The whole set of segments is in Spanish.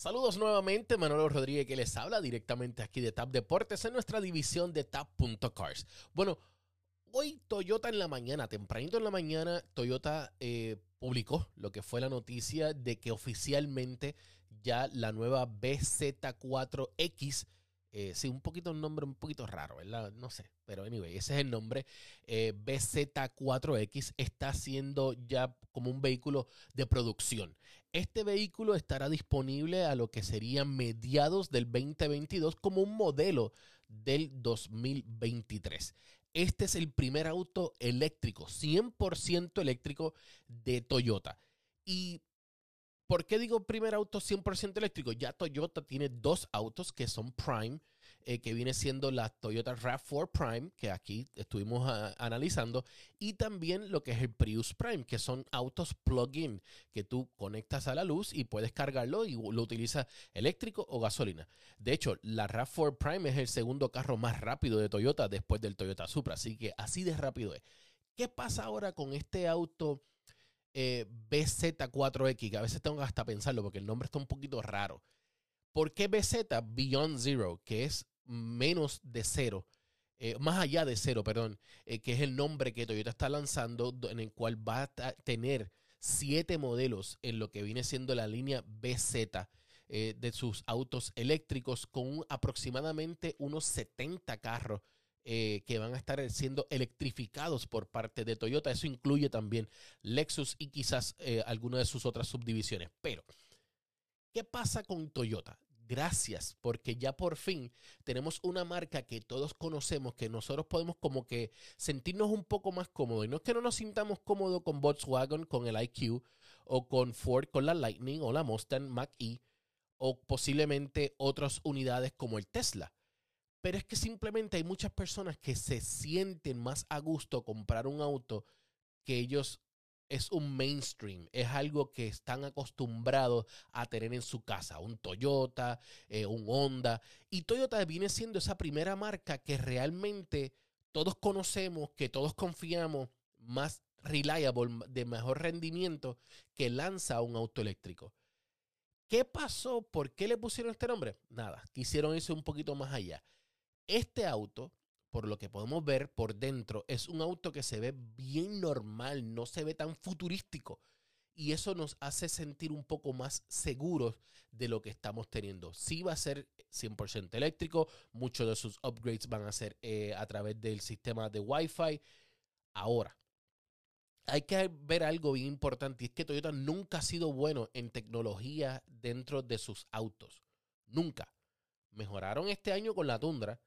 Saludos nuevamente, Manolo Rodríguez que les habla directamente aquí de TAP Deportes en nuestra división de TAP.cars. Bueno, hoy Toyota en la mañana, tempranito en la mañana, Toyota eh, publicó lo que fue la noticia de que oficialmente ya la nueva BZ4X eh, sí, un poquito un nombre un poquito raro, ¿verdad? No sé, pero anyway, ese es el nombre. Eh, BZ4X está siendo ya como un vehículo de producción. Este vehículo estará disponible a lo que serían mediados del 2022 como un modelo del 2023. Este es el primer auto eléctrico, 100% eléctrico de Toyota. Y ¿Por qué digo primer auto 100% eléctrico? Ya Toyota tiene dos autos que son Prime, eh, que viene siendo la Toyota RAV4 Prime, que aquí estuvimos ah, analizando, y también lo que es el Prius Prime, que son autos plug-in, que tú conectas a la luz y puedes cargarlo y lo utilizas eléctrico o gasolina. De hecho, la RAV4 Prime es el segundo carro más rápido de Toyota después del Toyota Supra, así que así de rápido es. ¿Qué pasa ahora con este auto? Eh, BZ4X, que a veces tengo hasta pensarlo porque el nombre está un poquito raro. ¿Por qué BZ Beyond Zero, que es menos de cero? Eh, más allá de cero, perdón, eh, que es el nombre que Toyota está lanzando, en el cual va a tener siete modelos en lo que viene siendo la línea BZ de sus autos eléctricos con aproximadamente unos 70 carros eh, que van a estar siendo electrificados por parte de Toyota. Eso incluye también Lexus y quizás eh, alguna de sus otras subdivisiones. Pero, ¿qué pasa con Toyota? Gracias, porque ya por fin tenemos una marca que todos conocemos, que nosotros podemos como que sentirnos un poco más cómodos. Y no es que no nos sintamos cómodos con Volkswagen, con el IQ, o con Ford, con la Lightning, o la Mustang Mach-E, o posiblemente otras unidades como el Tesla. Pero es que simplemente hay muchas personas que se sienten más a gusto comprar un auto que ellos es un mainstream, es algo que están acostumbrados a tener en su casa, un Toyota, eh, un Honda. Y Toyota viene siendo esa primera marca que realmente todos conocemos, que todos confiamos, más reliable, de mejor rendimiento, que lanza un auto eléctrico. ¿Qué pasó? ¿Por qué le pusieron este nombre? Nada, quisieron irse un poquito más allá. Este auto, por lo que podemos ver por dentro, es un auto que se ve bien normal, no se ve tan futurístico. Y eso nos hace sentir un poco más seguros de lo que estamos teniendo. Sí va a ser 100% eléctrico, muchos de sus upgrades van a ser eh, a través del sistema de Wi-Fi. Ahora, hay que ver algo bien importante y es que Toyota nunca ha sido bueno en tecnología dentro de sus autos. Nunca. Mejoraron este año con la Tundra,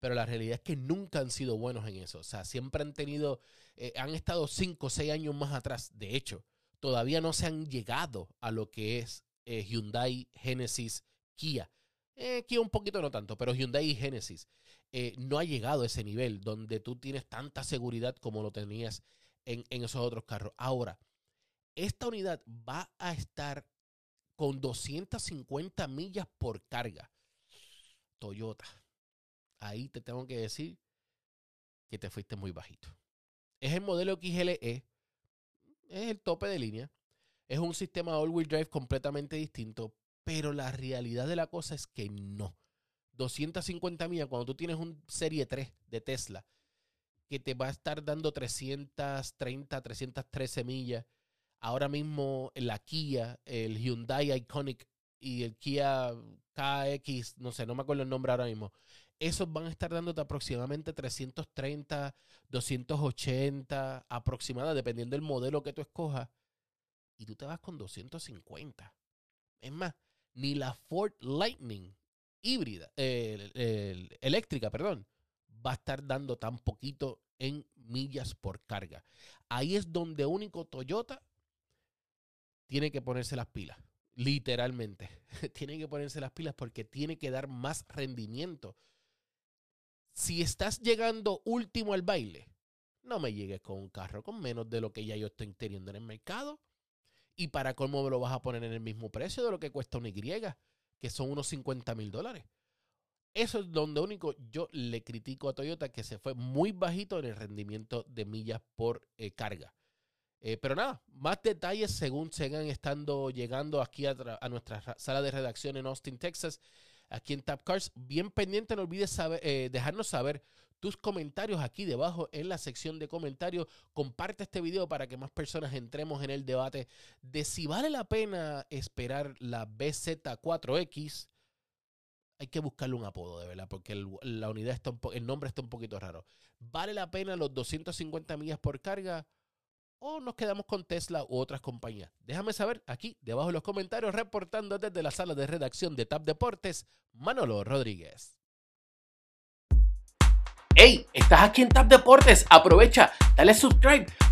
pero la realidad es que nunca han sido buenos en eso. O sea, siempre han tenido, eh, han estado cinco o seis años más atrás. De hecho, todavía no se han llegado a lo que es eh, Hyundai, Genesis, Kia. Eh, Kia un poquito no tanto, pero Hyundai Genesis no ha llegado a ese nivel donde tú tienes tanta seguridad como lo tenías en, en esos otros carros. Ahora, esta unidad va a estar con 250 millas por carga. Toyota ahí te tengo que decir que te fuiste muy bajito. Es el modelo XLE, es el tope de línea, es un sistema all-wheel drive completamente distinto, pero la realidad de la cosa es que no. 250 millas, cuando tú tienes un Serie 3 de Tesla, que te va a estar dando 330, 313 millas. Ahora mismo la Kia, el Hyundai Iconic y el Kia KX, no sé, no me acuerdo el nombre ahora mismo, esos van a estar dándote aproximadamente 330, 280 aproximadamente, dependiendo del modelo que tú escojas. Y tú te vas con 250. Es más, ni la Ford Lightning híbrida, eléctrica, perdón, va a estar dando tan poquito en millas por carga. Ahí es donde único Toyota tiene que ponerse las pilas. Literalmente. tiene que ponerse las pilas porque tiene que dar más rendimiento si estás llegando último al baile, no me llegues con un carro con menos de lo que ya yo estoy teniendo en el mercado. Y para cómo me lo vas a poner en el mismo precio de lo que cuesta una Y, que son unos 50 mil dólares. Eso es donde único yo le critico a Toyota que se fue muy bajito en el rendimiento de millas por eh, carga. Eh, pero nada, más detalles según sigan estando llegando aquí a, nuestra sala de redacción en Austin, Texas, aquí en Tap Cars. Bien pendiente, no olvides saber, eh, dejarnos saber tus comentarios aquí debajo en la sección de comentarios. Comparte este video para que más personas entremos en el debate de si vale la pena esperar la BZ4X. Hay que buscarle un apodo, de verdad, porque la unidad está el nombre está un poquito raro. ¿Vale la pena los 250 millas por carga? O nos quedamos con Tesla u otras compañías. Déjame saber aquí debajo en los comentarios reportando desde la sala de redacción de TAP Deportes, Manolo Rodríguez. Hey, estás aquí en TAP Deportes, aprovecha, dale subscribe,